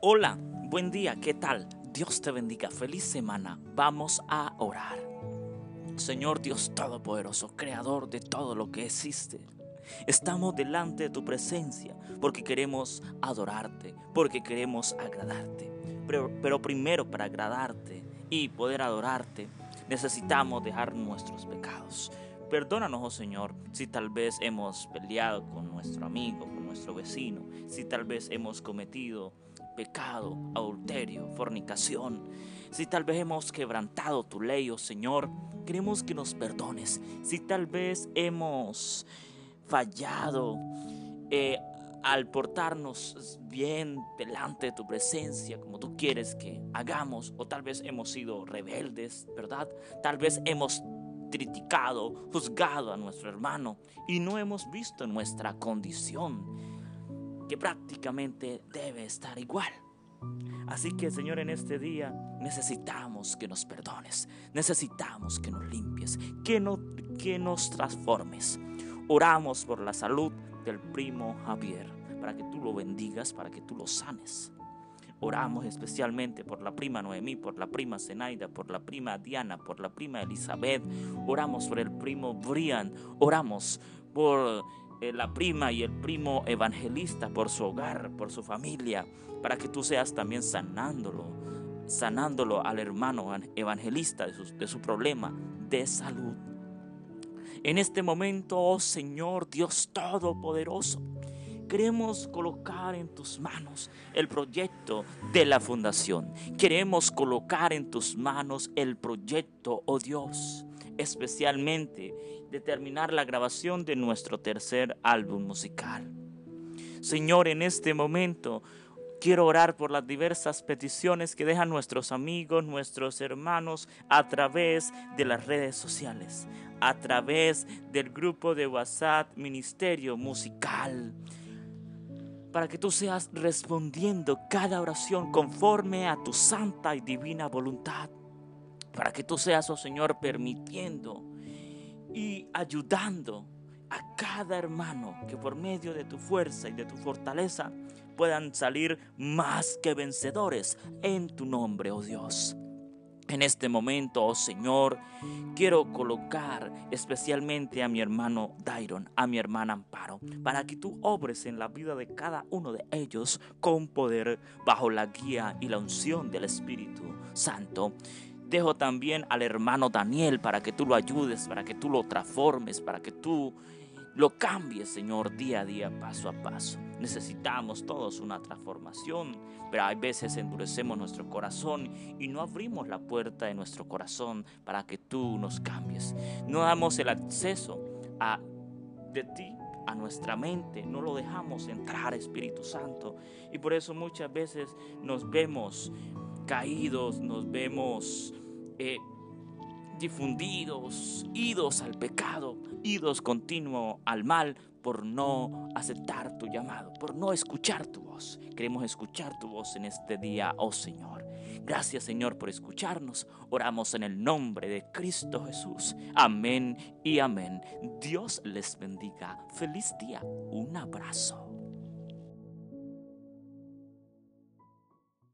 Hola, buen día, ¿qué tal? Dios te bendiga, feliz semana. Vamos a orar. Señor Dios Todopoderoso, Creador de todo lo que existe. Estamos delante de tu presencia porque queremos adorarte, porque queremos agradarte. Pero, primero para agradarte y poder adorarte, necesitamos dejar nuestros pecados. Perdónanos, oh Señor, si tal vez hemos peleado con nuestro amigo, con nuestro vecino, si tal vez hemos cometido pecado, adulterio, fornicación, si tal vez hemos quebrantado tu ley, oh Señor, queremos que nos perdones. Si tal vez hemos fallado eh, al portarnos bien delante de tu presencia, como tú quieres que hagamos, o tal vez hemos sido rebeldes, ¿verdad? Tal vez hemos criticado, juzgado a nuestro hermano y no hemos visto nuestra condición, que prácticamente debe estar igual. Así que Señor, en este día necesitamos que nos perdones, necesitamos que nos limpies, que, no, que nos transformes. Oramos por la salud del primo Javier, para que tú lo bendigas, para que tú lo sanes. Oramos especialmente por la prima Noemí, por la prima Zenaida, por la prima Diana, por la prima Elizabeth. Oramos por el primo Brian. Oramos por la prima y el primo evangelista, por su hogar, por su familia, para que tú seas también sanándolo, sanándolo al hermano evangelista de su, de su problema de salud. En este momento, oh Señor Dios Todopoderoso, Queremos colocar en tus manos el proyecto de la fundación. Queremos colocar en tus manos el proyecto, oh Dios, especialmente determinar la grabación de nuestro tercer álbum musical. Señor, en este momento quiero orar por las diversas peticiones que dejan nuestros amigos, nuestros hermanos a través de las redes sociales, a través del grupo de WhatsApp Ministerio Musical para que tú seas respondiendo cada oración conforme a tu santa y divina voluntad. Para que tú seas, oh Señor, permitiendo y ayudando a cada hermano que por medio de tu fuerza y de tu fortaleza puedan salir más que vencedores en tu nombre, oh Dios. En este momento, oh Señor, quiero colocar especialmente a mi hermano Dairon, a mi hermana Amparo, para que tú obres en la vida de cada uno de ellos con poder bajo la guía y la unción del Espíritu Santo. Dejo también al hermano Daniel para que tú lo ayudes, para que tú lo transformes, para que tú lo cambie, Señor, día a día, paso a paso. Necesitamos todos una transformación, pero hay veces endurecemos nuestro corazón y no abrimos la puerta de nuestro corazón para que tú nos cambies. No damos el acceso a, de ti a nuestra mente, no lo dejamos entrar, Espíritu Santo. Y por eso muchas veces nos vemos caídos, nos vemos... Eh, difundidos, idos al pecado, idos continuo al mal por no aceptar tu llamado, por no escuchar tu voz. Queremos escuchar tu voz en este día, oh Señor. Gracias Señor por escucharnos. Oramos en el nombre de Cristo Jesús. Amén y amén. Dios les bendiga. Feliz día. Un abrazo.